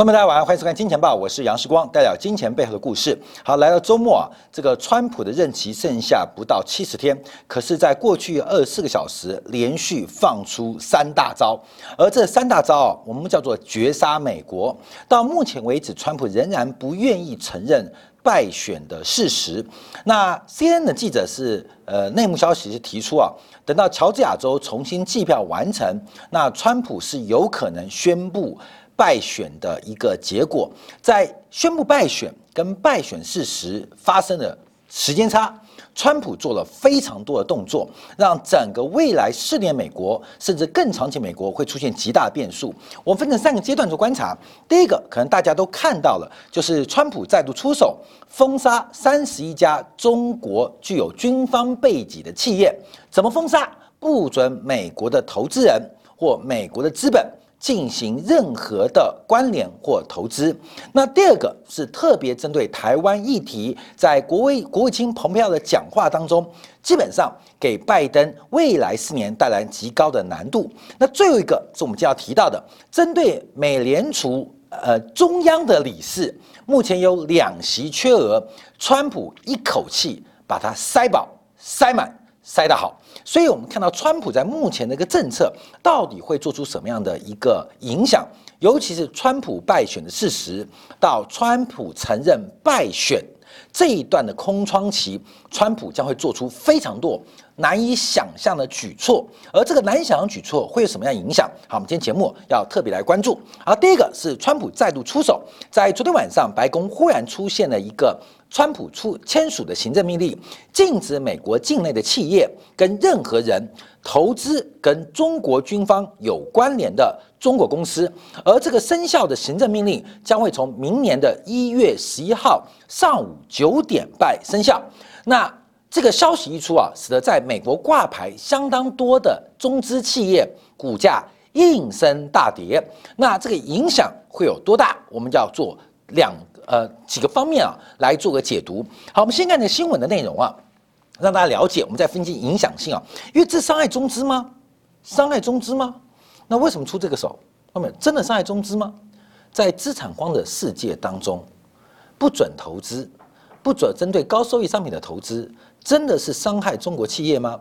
观众们，大家晚上，欢迎收看《金钱报》，我是杨世光，带来金钱背后的故事。好，来到周末啊，这个川普的任期剩下不到七十天，可是，在过去二十四个小时，连续放出三大招，而这三大招啊，我们叫做绝杀美国。到目前为止，川普仍然不愿意承认败选的事实。那 CNN 的记者是呃内幕消息是提出啊，等到乔治亚州重新计票完成，那川普是有可能宣布。败选的一个结果，在宣布败选跟败选事实发生的时间差，川普做了非常多的动作，让整个未来四年美国甚至更长期美国会出现极大的变数。我们分成三个阶段做观察。第一个，可能大家都看到了，就是川普再度出手封杀三十一家中国具有军方背景的企业。怎么封杀？不准美国的投资人或美国的资本。进行任何的关联或投资。那第二个是特别针对台湾议题，在国卫国务卿蓬佩奥的讲话当中，基本上给拜登未来四年带来极高的难度。那最后一个是我们就要提到的，针对美联储呃中央的理事，目前有两席缺额，川普一口气把它塞饱塞满。塞得好，所以我们看到川普在目前的一个政策到底会做出什么样的一个影响，尤其是川普败选的事实，到川普承认败选这一段的空窗期，川普将会做出非常多难以想象的举措，而这个难以想象举措会有什么样影响？好，我们今天节目要特别来关注。好，第一个是川普再度出手，在昨天晚上，白宫忽然出现了一个。川普出签署的行政命令，禁止美国境内的企业跟任何人投资跟中国军方有关联的中国公司，而这个生效的行政命令将会从明年的一月十一号上午九点半生效。那这个消息一出啊，使得在美国挂牌相当多的中资企业股价应声大跌。那这个影响会有多大？我们叫做两。呃，几个方面啊，来做个解读。好，我们先看这新闻的内容啊，让大家了解，我们再分析影响性啊。因为这伤害中资吗？伤害中资吗？那为什么出这个手？后面真的伤害中资吗？在资产荒的世界当中，不准投资，不准针对高收益商品的投资，真的是伤害中国企业吗？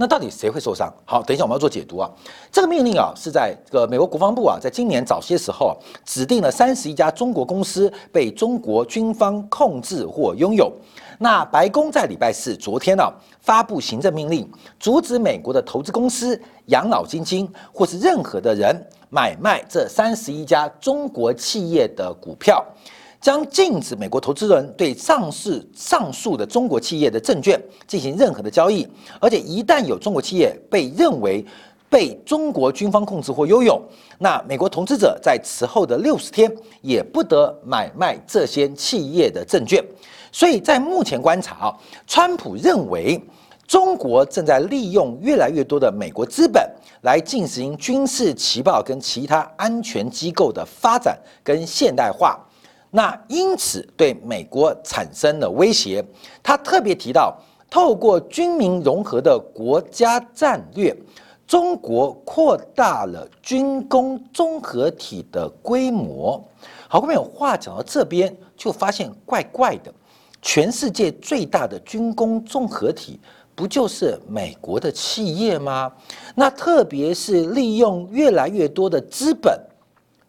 那到底谁会受伤？好，等一下我们要做解读啊。这个命令啊，是在这个美国国防部啊，在今年早些时候指定了三十一家中国公司被中国军方控制或拥有。那白宫在礼拜四昨天呢，发布行政命令，阻止美国的投资公司、养老基金或是任何的人买卖这三十一家中国企业的股票。将禁止美国投资人对上市上述的中国企业的证券进行任何的交易，而且一旦有中国企业被认为被中国军方控制或拥有，那美国投资者在此后的六十天也不得买卖这些企业的证券。所以在目前观察啊，川普认为中国正在利用越来越多的美国资本来进行军事情报跟其他安全机构的发展跟现代化。那因此对美国产生了威胁。他特别提到，透过军民融合的国家战略，中国扩大了军工综合体的规模。好，后面有话讲到这边，就发现怪怪的。全世界最大的军工综合体，不就是美国的企业吗？那特别是利用越来越多的资本，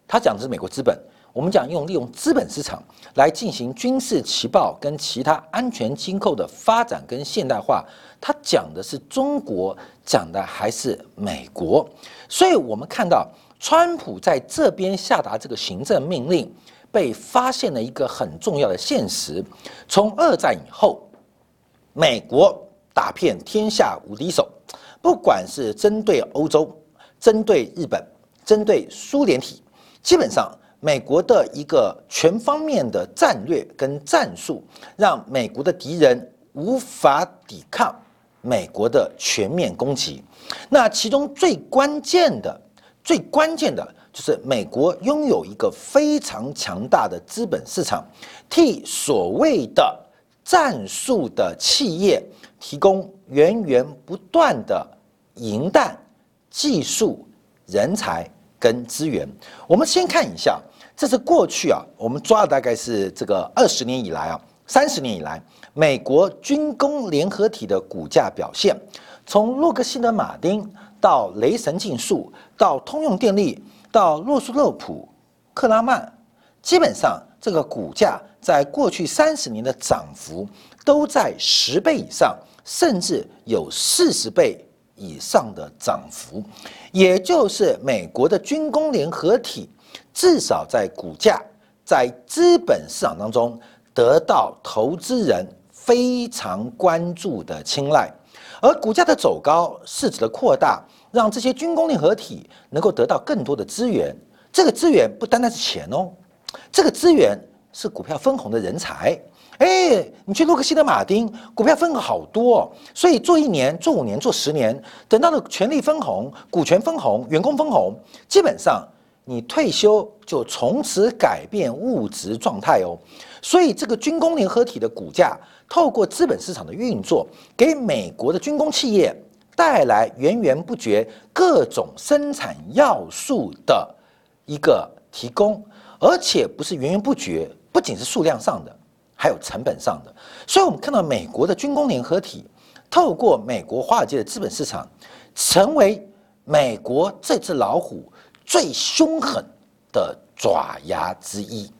他讲的是美国资本。我们讲用利用资本市场来进行军事情报跟其他安全机构的发展跟现代化，它讲的是中国，讲的还是美国？所以我们看到川普在这边下达这个行政命令，被发现了一个很重要的现实：从二战以后，美国打遍天下无敌手，不管是针对欧洲、针对日本、针对苏联体，基本上。美国的一个全方面的战略跟战术，让美国的敌人无法抵抗美国的全面攻击。那其中最关键的、最关键的就是美国拥有一个非常强大的资本市场，替所谓的战术的企业提供源源不断的银弹、技术、人才跟资源。我们先看一下。这是过去啊，我们抓的大概是这个二十年以来啊，三十年以来，美国军工联合体的股价表现，从洛克希德马丁到雷神竞速，到通用电力，到洛苏勒普克拉曼，基本上这个股价在过去三十年的涨幅都在十倍以上，甚至有四十倍。以上的涨幅，也就是美国的军工联合体，至少在股价在资本市场当中得到投资人非常关注的青睐，而股价的走高、市值的扩大，让这些军工联合体能够得到更多的资源。这个资源不单单是钱哦，这个资源是股票分红的人才。哎，你去洛克希德马丁，股票分红好多，所以做一年、做五年、做十年，等到了权利分红、股权分红、员工分红，基本上你退休就从此改变物质状态哦。所以这个军工联合体的股价，透过资本市场的运作，给美国的军工企业带来源源不绝各种生产要素的一个提供，而且不是源源不绝，不仅是数量上的。还有成本上的，所以我们看到美国的军工联合体，透过美国华尔街的资本市场，成为美国这只老虎最凶狠的爪牙之一。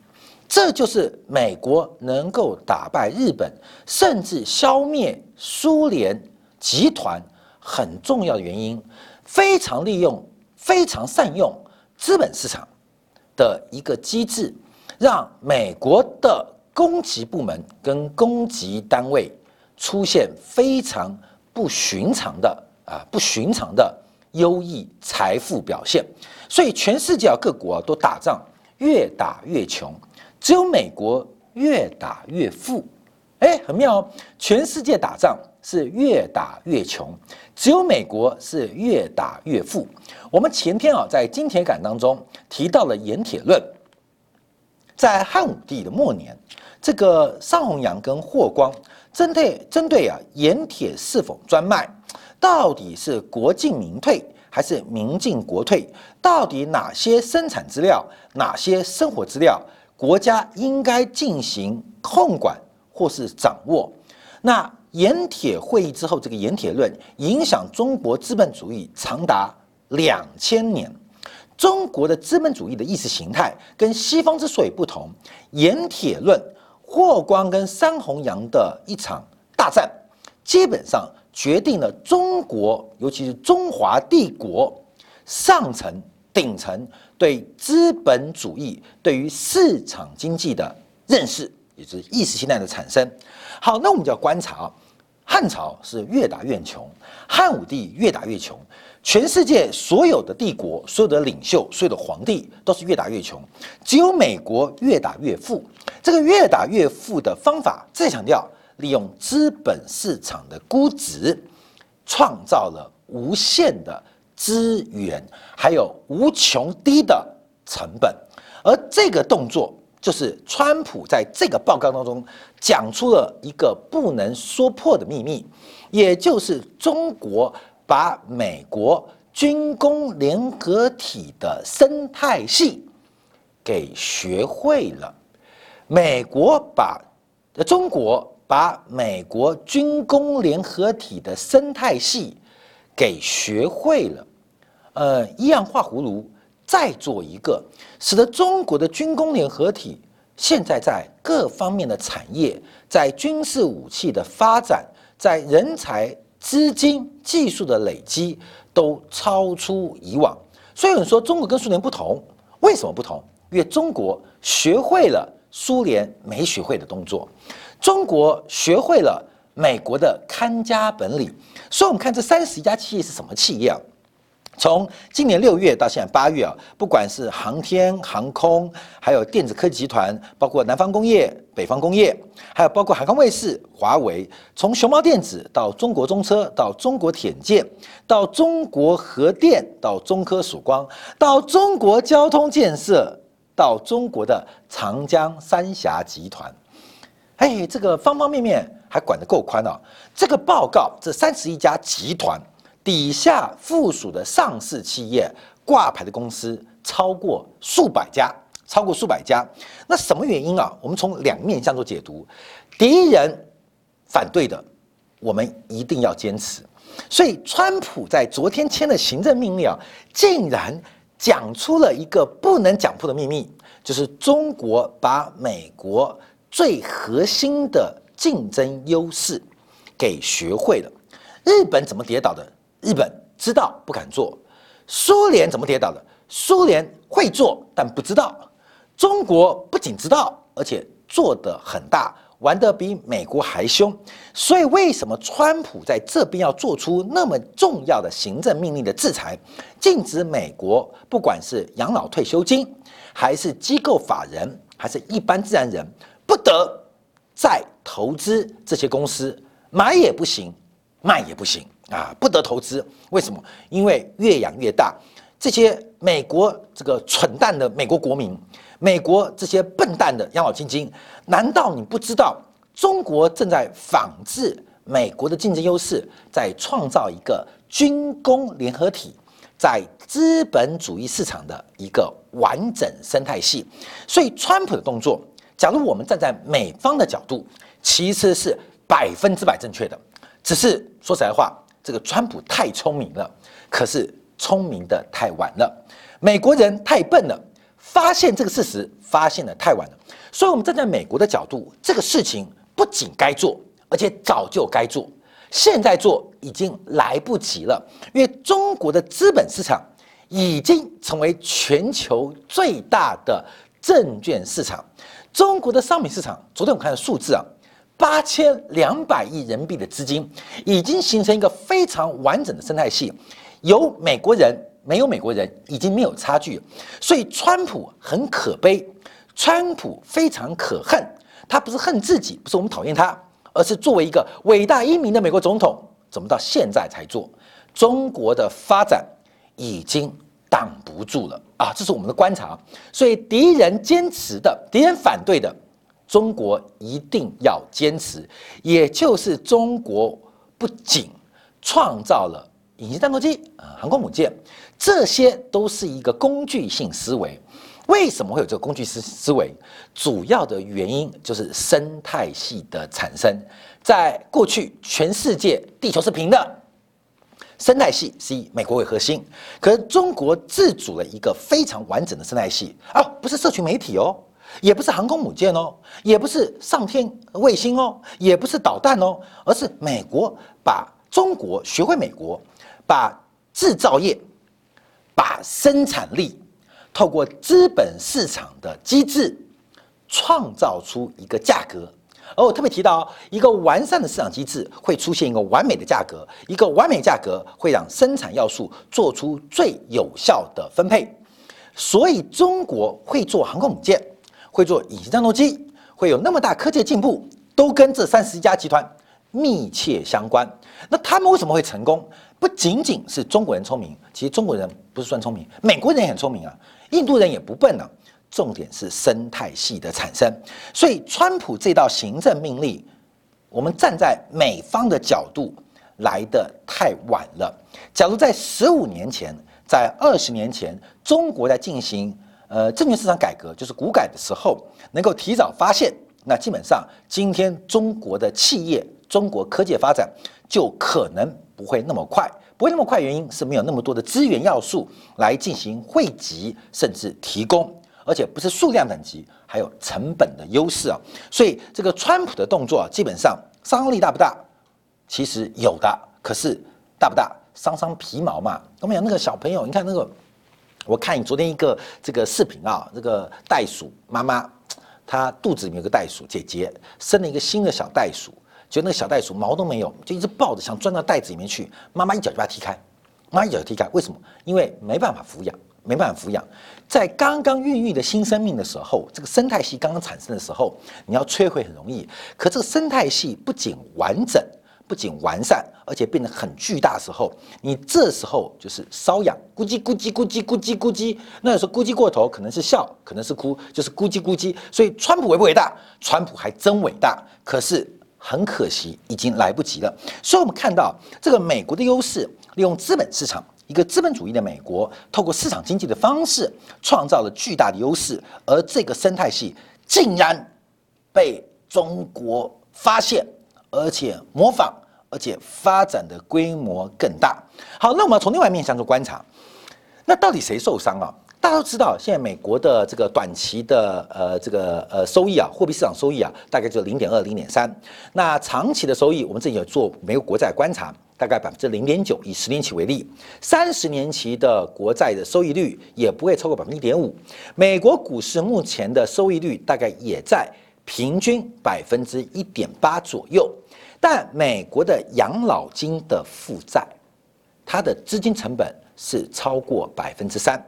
这就是美国能够打败日本，甚至消灭苏联集团很重要的原因。非常利用、非常善用资本市场的一个机制，让美国的。攻击部门跟攻击单位出现非常不寻常的啊不寻常的优异财富表现，所以全世界各国都打仗越打越穷，只有美国越打越富，哎很妙哦，全世界打仗是越打越穷，只有美国是越打越富。我们前天啊在金铁杆当中提到了盐铁论，在汉武帝的末年。这个上弘羊跟霍光针对针对啊盐铁是否专卖，到底是国进民退还是民进国退？到底哪些生产资料、哪些生活资料，国家应该进行控管或是掌握？那盐铁会议之后，这个盐铁论影响中国资本主义长达两千年。中国的资本主义的意识形态跟西方之所以不同，盐铁论。霍光跟桑弘羊的一场大战，基本上决定了中国，尤其是中华帝国上层顶层对资本主义、对于市场经济的认识，也就是意识形态的产生。好，那我们就要观察啊，汉朝是越打越穷，汉武帝越打越穷。全世界所有的帝国、所有的领袖、所有的皇帝都是越打越穷，只有美国越打越富。这个越打越富的方法，再强调利用资本市场的估值，创造了无限的资源，还有无穷低的成本。而这个动作，就是川普在这个报告当中讲出了一个不能说破的秘密，也就是中国。把美国军工联合体的生态系给学会了，美国把中国把美国军工联合体的生态系给学会了，呃，一样画葫芦再做一个，使得中国的军工联合体现在在各方面的产业，在军事武器的发展，在人才。资金、技术的累积都超出以往，所以有人说中国跟苏联不同，为什么不同？因为中国学会了苏联没学会的动作，中国学会了美国的看家本领，所以我们看这三十一家企业是什么企业啊？从今年六月到现在八月啊，不管是航天航空，还有电子科技集团，包括南方工业、北方工业，还有包括海康卫视、华为，从熊猫电子到中国中车，到中国铁建，到中国核电，到中科曙光，到中国交通建设，到中国的长江三峡集团，哎，这个方方面面还管得够宽啊！这个报告，这三十一家集团。底下附属的上市企业挂牌的公司超过数百家，超过数百家。那什么原因啊？我们从两面向做解读。敌人反对的，我们一定要坚持。所以，川普在昨天签的行政命令啊，竟然讲出了一个不能讲破的秘密，就是中国把美国最核心的竞争优势给学会了。日本怎么跌倒的？日本知道不敢做。苏联怎么跌倒的？苏联会做但不知道。中国不仅知道，而且做得很大。玩得比美国还凶，所以为什么川普在这边要做出那么重要的行政命令的制裁，禁止美国不管是养老退休金，还是机构法人，还是一般自然人，不得再投资这些公司，买也不行，卖也不行啊，不得投资。为什么？因为越养越大，这些美国这个蠢蛋的美国国民。美国这些笨蛋的养老基金，难道你不知道中国正在仿制美国的竞争优势，在创造一个军工联合体，在资本主义市场的一个完整生态系？所以，川普的动作，假如我们站在美方的角度，其实是百分之百正确的。只是说实在话，这个川普太聪明了，可是聪明的太晚了，美国人太笨了。发现这个事实发现的太晚了，所以我们站在美国的角度，这个事情不仅该做，而且早就该做，现在做已经来不及了。因为中国的资本市场已经成为全球最大的证券市场，中国的商品市场，昨天我看的数字啊，八千两百亿人民币的资金已经形成一个非常完整的生态系，有美国人。没有美国人已经没有差距，所以川普很可悲，川普非常可恨。他不是恨自己，不是我们讨厌他，而是作为一个伟大英明的美国总统，怎么到现在才做？中国的发展已经挡不住了啊！这是我们的观察。所以敌人坚持的，敌人反对的，中国一定要坚持。也就是中国不仅创造了。隐形战斗机啊，航空母舰，这些都是一个工具性思维。为什么会有这个工具思思维？主要的原因就是生态系的产生。在过去，全世界地球是平的，生态系是以美国为核心。可是中国自主了一个非常完整的生态系啊，不是社群媒体哦，也不是航空母舰哦，也不是上天卫星哦，也不是导弹哦，而是美国把中国学会美国。把制造业、把生产力透过资本市场的机制创造出一个价格，而我特别提到，一个完善的市场机制会出现一个完美的价格，一个完美价格会让生产要素做出最有效的分配。所以，中国会做航空母舰，会做隐形战斗机，会有那么大科技进步，都跟这三十一家集团密切相关。那他们为什么会成功？不仅仅是中国人聪明，其实中国人不是算聪明，美国人也很聪明啊，印度人也不笨呢。重点是生态系的产生，所以川普这道行政命令，我们站在美方的角度来的太晚了。假如在十五年前，在二十年前，中国在进行呃证券市场改革，就是股改的时候，能够提早发现，那基本上今天中国的企业、中国科技发展就可能。不会那么快，不会那么快，原因是没有那么多的资源要素来进行汇集，甚至提供，而且不是数量等级，还有成本的优势啊。所以这个川普的动作啊，基本上伤力大不大？其实有的，可是大不大？伤伤皮毛嘛。我们讲那个小朋友，你看那个，我看你昨天一个这个视频啊，这个袋鼠妈妈，她肚子里面有个袋鼠姐姐，生了一个新的小袋鼠。就那个小袋鼠毛都没有，就一直抱着想钻到袋子里面去，妈妈一脚就把它踢开，妈一脚就踢开。为什么？因为没办法抚养，没办法抚养。在刚刚孕育的新生命的时候，这个生态系刚刚产生的时候，你要摧毁很容易。可这个生态系不仅完整，不仅完善，而且变得很巨大时候，你这时候就是瘙痒，咕叽咕叽咕叽咕叽咕叽。那有时候咕叽过头，可能是笑，可能是哭，就是咕叽咕叽。所以川普伟不伟大？川普还真伟大。可是。很可惜，已经来不及了。所以，我们看到这个美国的优势，利用资本市场，一个资本主义的美国，透过市场经济的方式创造了巨大的优势，而这个生态系竟然被中国发现，而且模仿，而且发展的规模更大。好，那我们从另外一面向做观察，那到底谁受伤啊？大家都知道，现在美国的这个短期的呃这个呃收益啊，货币市场收益啊，大概就零点二、零点三。那长期的收益，我们这里有做美国国债观察，大概百分之零点九。以十年期为例，三十年期的国债的收益率也不会超过百分之一点五。美国股市目前的收益率大概也在平均百分之一点八左右。但美国的养老金的负债，它的资金成本是超过百分之三。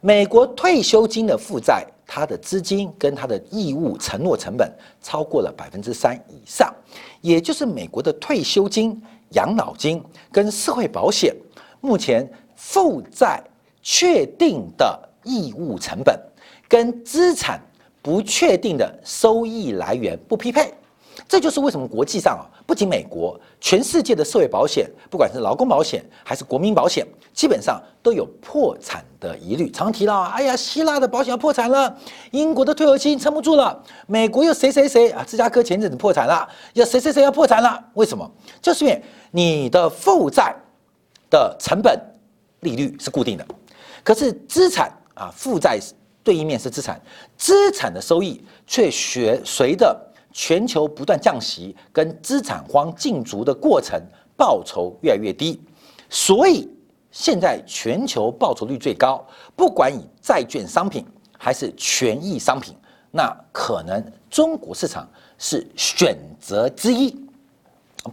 美国退休金的负债，它的资金跟它的义务承诺成本超过了百分之三以上，也就是美国的退休金、养老金跟社会保险目前负债确定的义务成本跟资产不确定的收益来源不匹配。这就是为什么国际上啊，不仅美国，全世界的社会保险，不管是劳工保险还是国民保险，基本上都有破产的疑虑。常提到啊，哎呀，希腊的保险要破产了，英国的退休金撑不住了，美国又谁谁谁啊，芝加哥前阵子破产了，要谁谁谁要破产了？为什么？就是因为你的负债的成本利率是固定的，可是资产啊，负债对应面是资产，资产的收益却随随着。全球不断降息，跟资产荒进足的过程，报酬越来越低，所以现在全球报酬率最高，不管以债券商品还是权益商品，那可能中国市场是选择之一。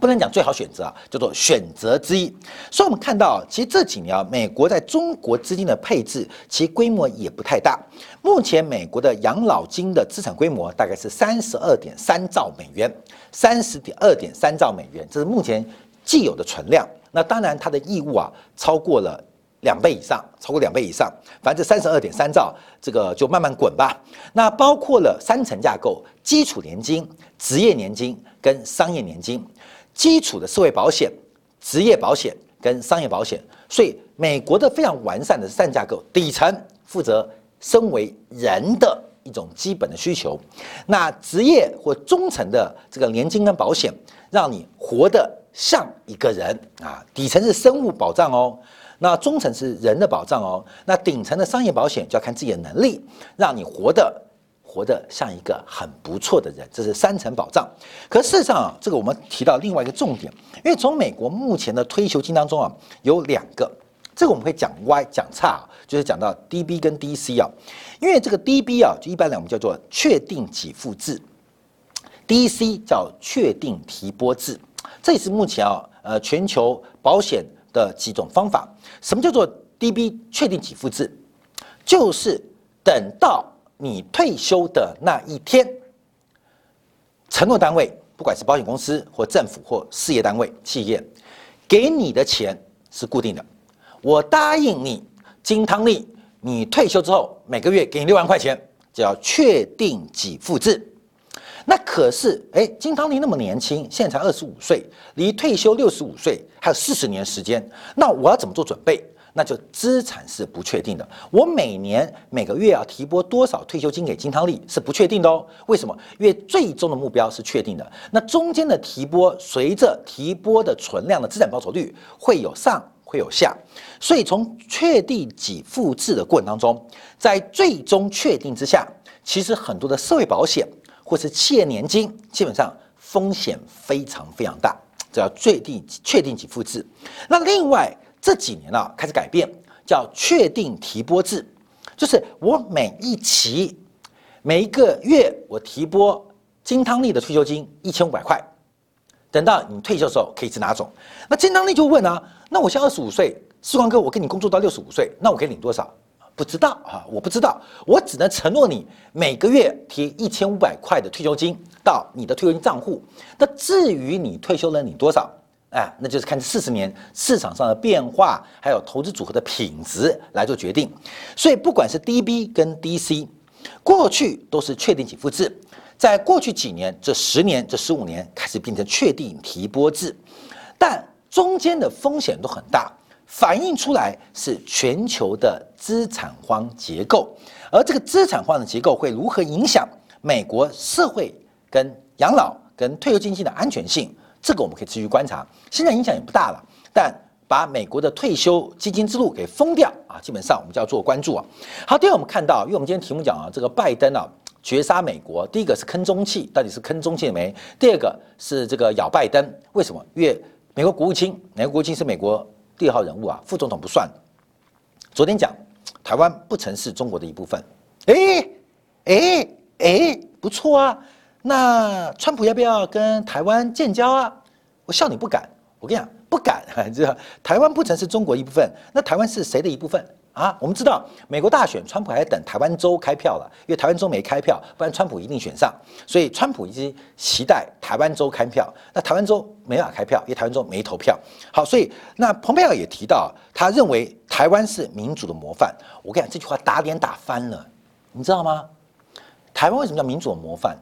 不能讲最好选择啊，叫做选择之一。所以，我们看到，其实这几年啊，美国在中国资金的配置，其规模也不太大。目前，美国的养老金的资产规模大概是三十二点三兆美元，三十点二点三兆美元，这是目前既有的存量。那当然，它的义务啊，超过了两倍以上，超过两倍以上。反正三十二点三兆，这个就慢慢滚吧。那包括了三层架构：基础年金、职业年金跟商业年金。基础的社会保险、职业保险跟商业保险，所以美国的非常完善的三架构，底层负责身为人的一种基本的需求，那职业或中层的这个年金跟保险，让你活得像一个人啊，底层是生物保障哦，那中层是人的保障哦，那顶层的商业保险就要看自己的能力，让你活得。活得像一个很不错的人，这是三层保障。可事实上啊，这个我们提到另外一个重点，因为从美国目前的退休金当中啊，有两个，这个我们会讲歪讲差，就是讲到 DB 跟 DC 啊。因为这个 DB 啊，就一般来我们叫做确定给付制，DC 叫确定提拨制，这也是目前啊，呃，全球保险的几种方法。什么叫做 DB 确定给付制？就是等到你退休的那一天，承诺单位不管是保险公司或政府或事业单位企业，给你的钱是固定的。我答应你，金汤力，你退休之后每个月给你六万块钱，叫确定给付制。那可是，哎，金汤力那么年轻，现在才二十五岁，离退休六十五岁还有四十年时间，那我要怎么做准备？那就资产是不确定的，我每年每个月要提拨多少退休金给金汤力是不确定的哦。为什么？因为最终的目标是确定的，那中间的提拨随着提拨的存量的资产报酬率会有上会有下，所以从确定给付制的过程当中，在最终确定之下，其实很多的社会保险或是企业年金基本上风险非常非常大，这叫最定确定给付制。那另外。这几年啊，开始改变，叫确定提拨制，就是我每一期每一个月我提拨金汤力的退休金一千五百块，等到你退休的时候可以直拿走。那金汤力就问啊，那我现在二十五岁，四光哥，我跟你工作到六十五岁，那我可以领多少？不知道啊，我不知道，我只能承诺你每个月提一千五百块的退休金到你的退休金账户。那至于你退休了领多少？哎，那就是看这四十年市场上的变化，还有投资组合的品质来做决定。所以不管是 DB 跟 DC，过去都是确定给付制，在过去几年，这十年、这十五年开始变成确定提拨制，但中间的风险都很大。反映出来是全球的资产荒结构，而这个资产荒的结构会如何影响美国社会跟养老跟退休经济的安全性？这个我们可以持续观察。现在影响也不大了，但把美国的退休基金之路给封掉啊，基本上我们就要做关注啊。好，第二我们看到，因为我们今天题目讲啊，这个拜登啊绝杀美国，第一个是坑中气，到底是坑中气没？第二个是这个咬拜登，为什么？因为美国国务卿，美国国务卿是美国。第二号人物啊，副总统不算。昨天讲台湾不曾是中国的一部分，哎哎哎，不错啊。那川普要不要跟台湾建交啊？我笑你不敢，我跟你讲不敢。这台湾不曾是中国一部分，那台湾是谁的一部分？啊，我们知道美国大选，川普还等台湾州开票了，因为台湾州没开票，不然川普一定选上。所以川普一直期待台湾州开票，那台湾州没法开票，因为台湾州没投票。好，所以那蓬佩奥也提到，他认为台湾是民主的模范。我跟你讲，这句话打脸打翻了，你知道吗？台湾为什么叫民主的模范？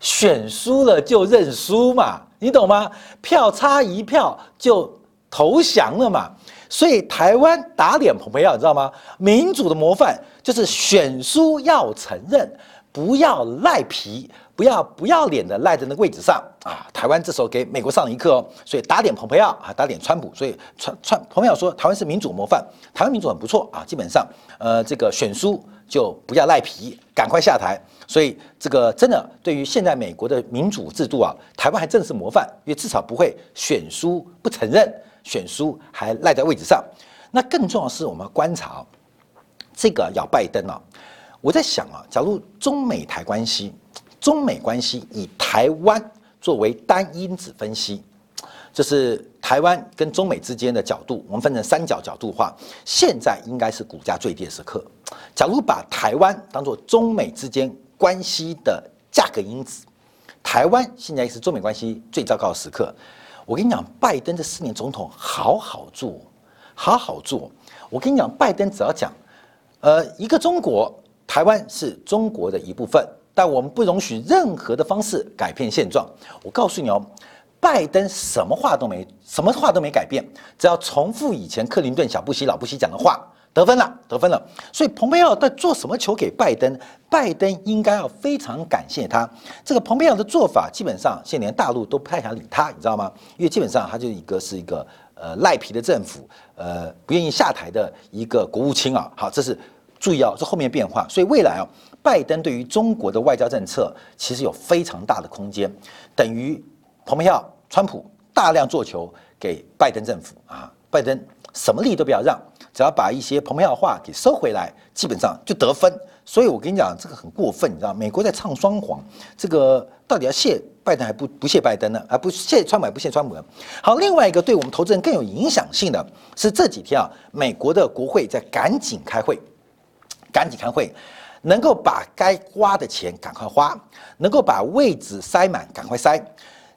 选输了就认输嘛，你懂吗？票差一票就投降了嘛。所以台湾打脸蓬佩奥，你知道吗？民主的模范就是选输要承认，不要赖皮，不要不要脸的赖在那个位置上啊！台湾这时候给美国上了一课哦。所以打脸蓬佩奥啊，打脸川普。所以川川蓬佩奥说台湾是民主模范，台湾民主很不错啊。基本上，呃，这个选书就不要赖皮，赶快下台。所以这个真的对于现在美国的民主制度啊，台湾还真是模范，因为至少不会选书不承认。选书还赖在位置上，那更重要的是我们观察这个要拜登啊。我在想啊，假如中美台关系，中美关系以台湾作为单因子分析，就是台湾跟中美之间的角度，我们分成三角角度化，现在应该是股价最低的时刻。假如把台湾当做中美之间关系的价格因子，台湾现在是中美关系最糟糕的时刻。我跟你讲，拜登这四年总统好好做，好好做。我跟你讲，拜登只要讲，呃，一个中国，台湾是中国的一部分，但我们不容许任何的方式改变现状。我告诉你哦，拜登什么话都没，什么话都没改变，只要重复以前克林顿、小布希、老布希讲的话。得分了，得分了。所以蓬佩奥在做什么球给拜登？拜登应该要非常感谢他。这个蓬佩奥的做法，基本上现在连大陆都不太想理他，你知道吗？因为基本上他就一个是一个呃赖皮的政府，呃不愿意下台的一个国务卿啊。好，这是注意哦，这后面变化。所以未来啊，拜登对于中国的外交政策其实有非常大的空间，等于蓬佩奥、川普大量做球给拜登政府啊，拜登什么利都不要让。只要把一些蓬佩奥话给收回来，基本上就得分。所以我跟你讲，这个很过分，你知道美国在唱双簧，这个到底要谢拜登还不不谢拜登呢？而不谢川普还不谢川普？好，另外一个对我们投资人更有影响性的是这几天啊，美国的国会在赶紧开会，赶紧开会，能够把该花的钱赶快花，能够把位置塞满赶快塞。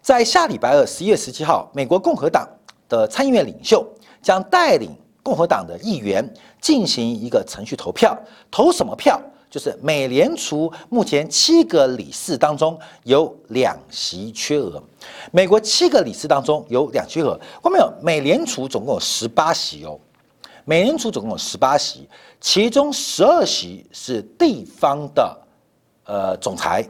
在下礼拜二十一月十七号，美国共和党的参议院领袖将带领。共和党的议员进行一个程序投票，投什么票？就是美联储目前七个理事当中有两席缺额。美国七个理事当中有两缺额，看没有？美联储总共有十八席哦，美联储总共有十八席，其中十二席是地方的呃总裁，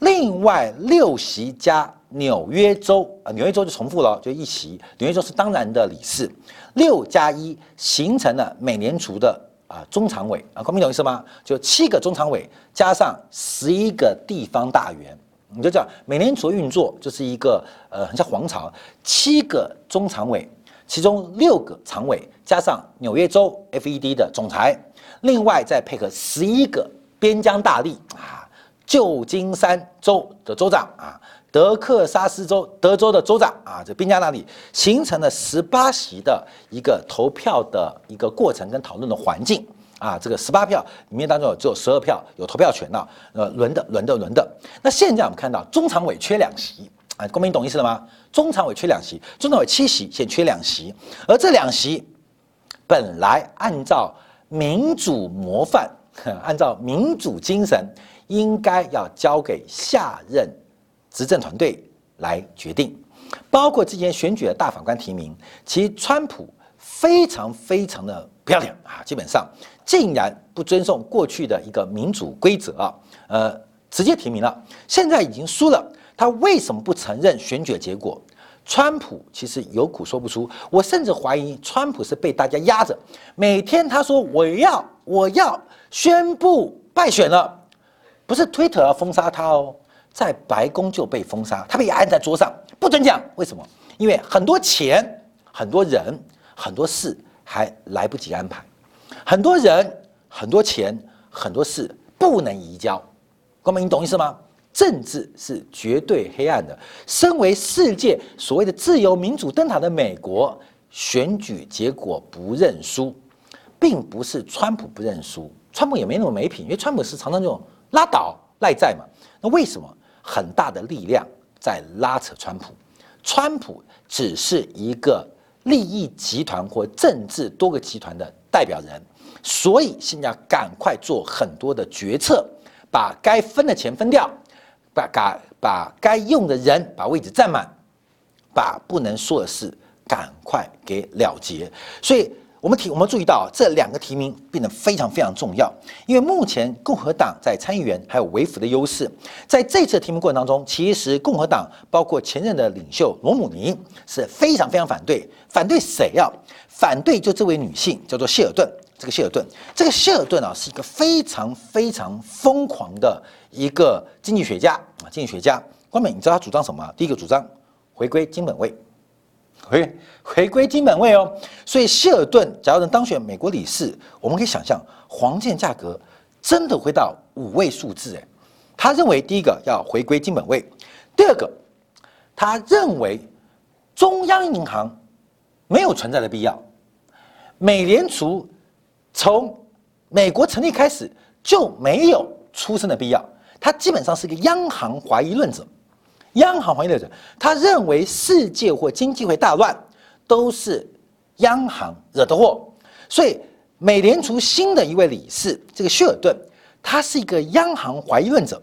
另外六席加。纽约州啊，纽约州就重复了，就一席。纽约州是当然的理事，六加一形成了美联储的啊中常委啊，明懂意思吗？就七个中常委加上十一个地方大员，你就讲美联储运作就是一个呃很像皇朝，七个中常委，其中六个常委加上纽约州 FED 的总裁，另外再配合十一个边疆大吏啊，旧金山州的州长啊。德克萨斯州德州的州长啊，这边疆那里形成了十八席的一个投票的一个过程跟讨论的环境啊，这个十八票里面当中有只有十二票有投票权的，呃，轮的轮的轮的。那现在我们看到中常委缺两席啊，公民懂意思了吗？中常委缺两席，中常委七席，现缺两席，而这两席本来按照民主模范，按照民主精神，应该要交给下任。执政团队来决定，包括之前选举的大法官提名，其川普非常非常的不要脸啊！基本上竟然不遵守过去的一个民主规则啊，呃，直接提名了，现在已经输了，他为什么不承认选举结果？川普其实有苦说不出，我甚至怀疑川普是被大家压着，每天他说我要我要宣布败选了，不是推特要封杀他哦，在白宫就被封杀，他被按在桌上不准讲，为什么？因为很多钱、很多人、很多事还来不及安排，很多人、很多钱、很多事不能移交，光明，你懂意思吗？政治是绝对黑暗的。身为世界所谓的自由民主灯塔的美国，选举结果不认输，并不是川普不认输，川普也没那么没品，因为川普是常常这种拉倒赖在嘛。那为什么很大的力量在拉扯川普？川普只是一个利益集团或政治多个集团的代表人，所以现在赶快做很多的决策，把该分的钱分掉。把该把该用的人把位置占满，把不能说的事赶快给了结。所以，我们提我们注意到这两个提名变得非常非常重要，因为目前共和党在参议员还有维辅的优势，在这次提名过程当中，其实共和党包括前任的领袖罗姆尼是非常非常反对，反对谁啊？反对就这位女性叫做谢尔顿。这个谢尔顿，这个谢尔顿啊，是一个非常非常疯狂的一个经济学家啊，经济学家。关美，你知道他主张什么？第一个主张回归金本位，回回归金本位哦。所以希尔顿假如能当选美国理事，我们可以想象黄金价格真的会到五位数字哎。他认为第一个要回归金本位，第二个他认为中央银行没有存在的必要，美联储。从美国成立开始就没有出生的必要，他基本上是一个央行怀疑论者。央行怀疑论者，他认为世界或经济会大乱都是央行惹的祸。所以，美联储新的一位理事这个希尔顿，他是一个央行怀疑论者。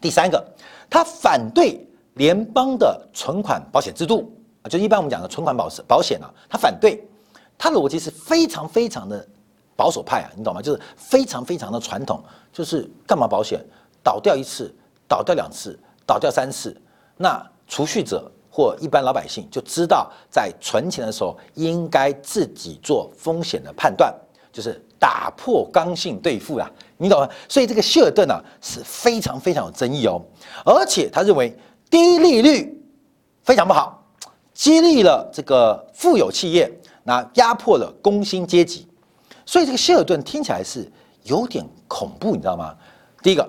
第三个，他反对联邦的存款保险制度啊，就一般我们讲的存款保险保险啊，他反对。他的逻辑是非常非常的。保守派啊，你懂吗？就是非常非常的传统，就是干嘛保险倒掉一次，倒掉两次，倒掉三次，那储蓄者或一般老百姓就知道在存钱的时候应该自己做风险的判断，就是打破刚性兑付啊，你懂吗？所以这个希尔顿呢是非常非常有争议哦，而且他认为低利率非常不好，激励了这个富有企业，那压迫了工薪阶级。所以这个希尔顿听起来是有点恐怖，你知道吗？第一个，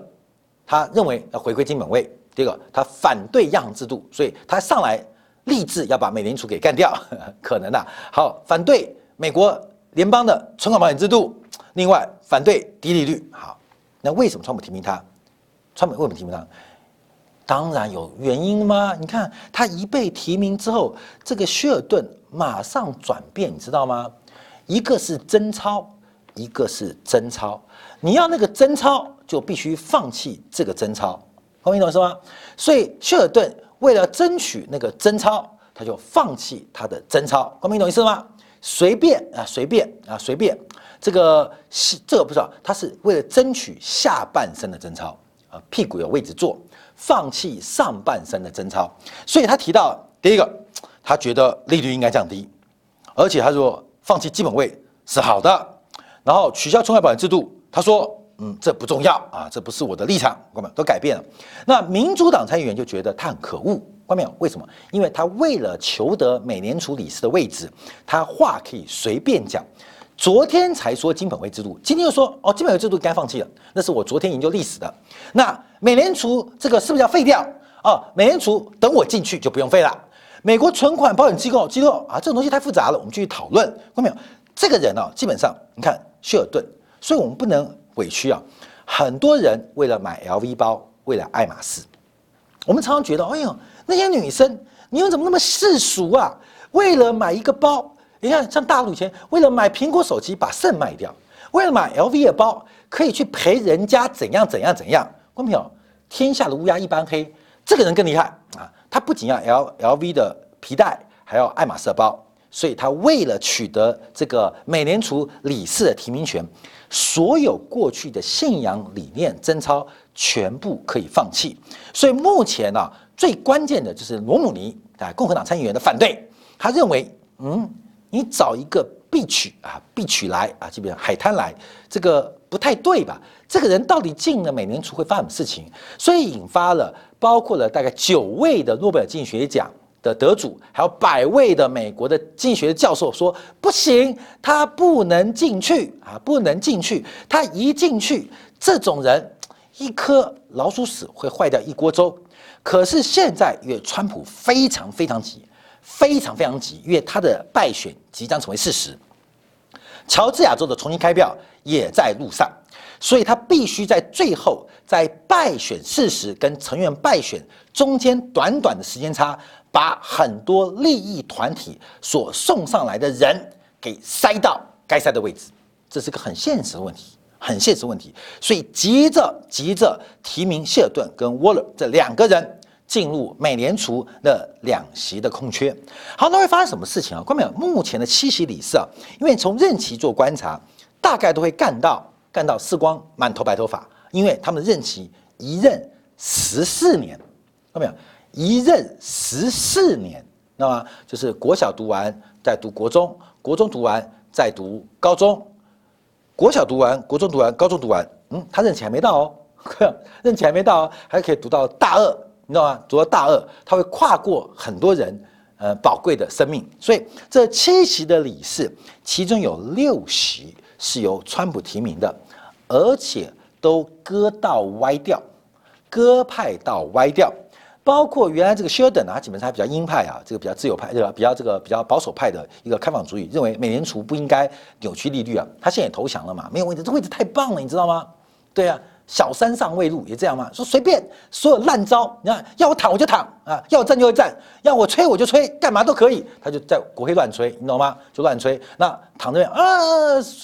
他认为要回归金本位；第二个，他反对央行制度，所以他上来立志要把美联储给干掉，可能的。好，反对美国联邦的存款保险制度，另外反对低利率。好，那为什么川普提名他？川普为什么提名他？当然有原因吗？你看他一被提名之后，这个希尔顿马上转变，你知道吗？一个是真钞，一个是真钞。你要那个真钞，就必须放弃这个真钞，懂我意思吗？所以希尔顿为了争取那个真钞，他就放弃他的真钞，光明懂意思吗？随便啊，随便啊，随便。这个是这个不知道，他是为了争取下半身的真钞啊，屁股有位置坐，放弃上半身的真钞。所以他提到第一个，他觉得利率应该降低，而且他说。放弃基本位是好的，然后取消存款保险制度，他说，嗯，这不重要啊，这不是我的立场，官们都改变了。那民主党参议员就觉得他很可恶，官没有？为什么？因为他为了求得美联储理事的位置，他话可以随便讲。昨天才说金本位制度，今天又说哦，金本位制度该放弃了。那是我昨天研究历史的。那美联储这个是不是要废掉？哦，美联储等我进去就不用废了。美国存款保险机构机构啊，这种东西太复杂了，我们继续讨论。看到没有？这个人啊，基本上你看希尔顿，所以我们不能委屈啊。很多人为了买 LV 包，为了爱马仕，我们常常觉得，哎呦，那些女生，你们怎么那么世俗啊？为了买一个包，你看像大陆以前为了买苹果手机把肾卖掉，为了买 LV 的包可以去陪人家怎样怎样怎样。看到没有？天下的乌鸦一般黑，这个人更厉害啊！他不仅要 L L V 的皮带，还要爱马仕包，所以他为了取得这个美联储理事的提名权，所有过去的信仰理念贞操全部可以放弃。所以目前呢，最关键的就是罗姆尼啊，共和党参议员的反对，他认为，嗯，你找一个必取啊，必取来啊，基本上海滩来，这个不太对吧？这个人到底进了美联储会发生什么事情？所以引发了包括了大概九位的诺贝尔经济学奖。的得主，还有百位的美国的经济学教授说不行，他不能进去啊，不能进去。他一进去，这种人一颗老鼠屎会坏掉一锅粥。可是现在，因为川普非常非常急，非常非常急，因为他的败选即将成为事实。乔治亚州的重新开票也在路上，所以他必须在最后，在败选事实跟成员败选中间短短的时间差。把很多利益团体所送上来的人给塞到该塞的位置，这是个很现实的问题，很现实问题。所以急着急着提名谢尔顿跟沃勒这两个人进入美联储的两席的空缺。好，那会发生什么事情啊？关众目前的七席理事啊，因为从任期做观察，大概都会干到干到四光满头白头发，因为他们任期一任十四年，看到没有？一任十四年，那么就是国小读完再读国中，国中读完再读高中，国小读完，国中读完，高中读完，嗯，他任期还没到哦，任期还没到哦，还可以读到大二，你知道吗？读到大二，他会跨过很多人，呃，宝贵的生命。所以这七席的理事，其中有六席是由川普提名的，而且都割到歪掉，割派到歪掉。包括原来这个休尔顿啊，基本上还比较鹰派啊，这个比较自由派，对吧？比较这个比较保守派的一个开放主义，认为美联储不应该扭曲利率啊。他现在也投降了嘛，没有问题，这位置太棒了，你知道吗？对啊，小三上位路也这样嘛，说随便所有烂招，你看要我躺我就躺啊，要我站就会站，要我吹我就吹，干嘛都可以，他就在国会乱吹，你懂吗？就乱吹，那躺着啊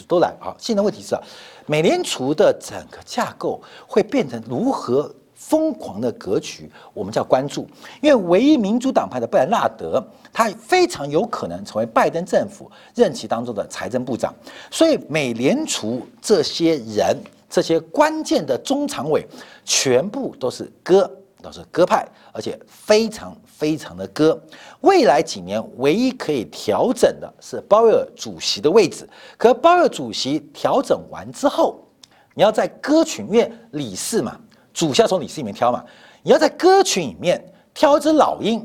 都来啊。现在问题是啊，美联储的整个架构会变成如何？疯狂的格局，我们叫关注，因为唯一民主党派的布莱纳德，他非常有可能成为拜登政府任期当中的财政部长，所以美联储这些人，这些关键的中常委，全部都是鸽，都是鸽派，而且非常非常的鸽。未来几年，唯一可以调整的是鲍威尔主席的位置，可鲍威尔主席调整完之后，你要在歌群，因为理事嘛。主要从理事里面挑嘛，你要在歌群里面挑一只老鹰，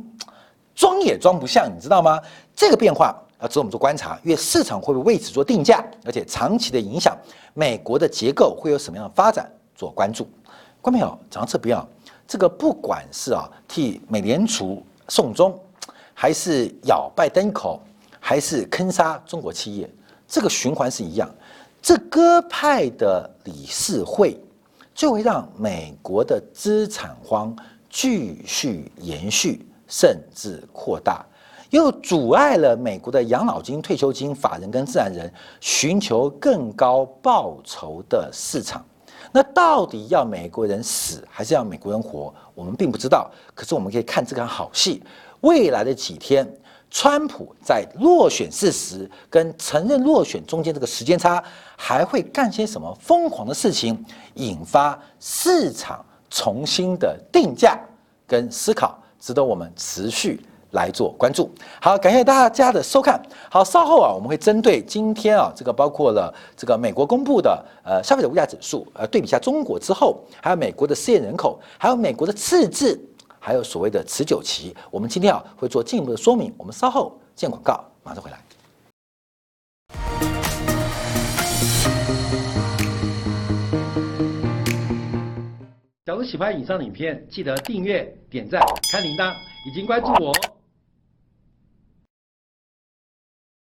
装也装不像，你知道吗？这个变化要值得我们做观察，因为市场会不会为此做定价，而且长期的影响，美国的结构会有什么样的发展做关注。关朋友？讲到这边啊，这个不管是啊替美联储送终，还是咬拜登口，还是坑杀中国企业，这个循环是一样。这鸽派的理事会。就会让美国的资产荒继续延续，甚至扩大，又阻碍了美国的养老金、退休金法人跟自然人寻求更高报酬的市场。那到底要美国人死，还是要美国人活？我们并不知道。可是我们可以看这场好戏，未来的几天。川普在落选事实跟承认落选中间这个时间差，还会干些什么疯狂的事情，引发市场重新的定价跟思考，值得我们持续来做关注。好，感谢大家的收看。好，稍后啊，我们会针对今天啊，这个包括了这个美国公布的呃消费者物价指数，呃对比一下中国之后，还有美国的失业人口，还有美国的赤字。还有所谓的持久期，我们今天啊会做进一步的说明。我们稍后见广告，马上回来。假如喜欢以上影片，记得订阅、点赞、开铃铛，已经关注我。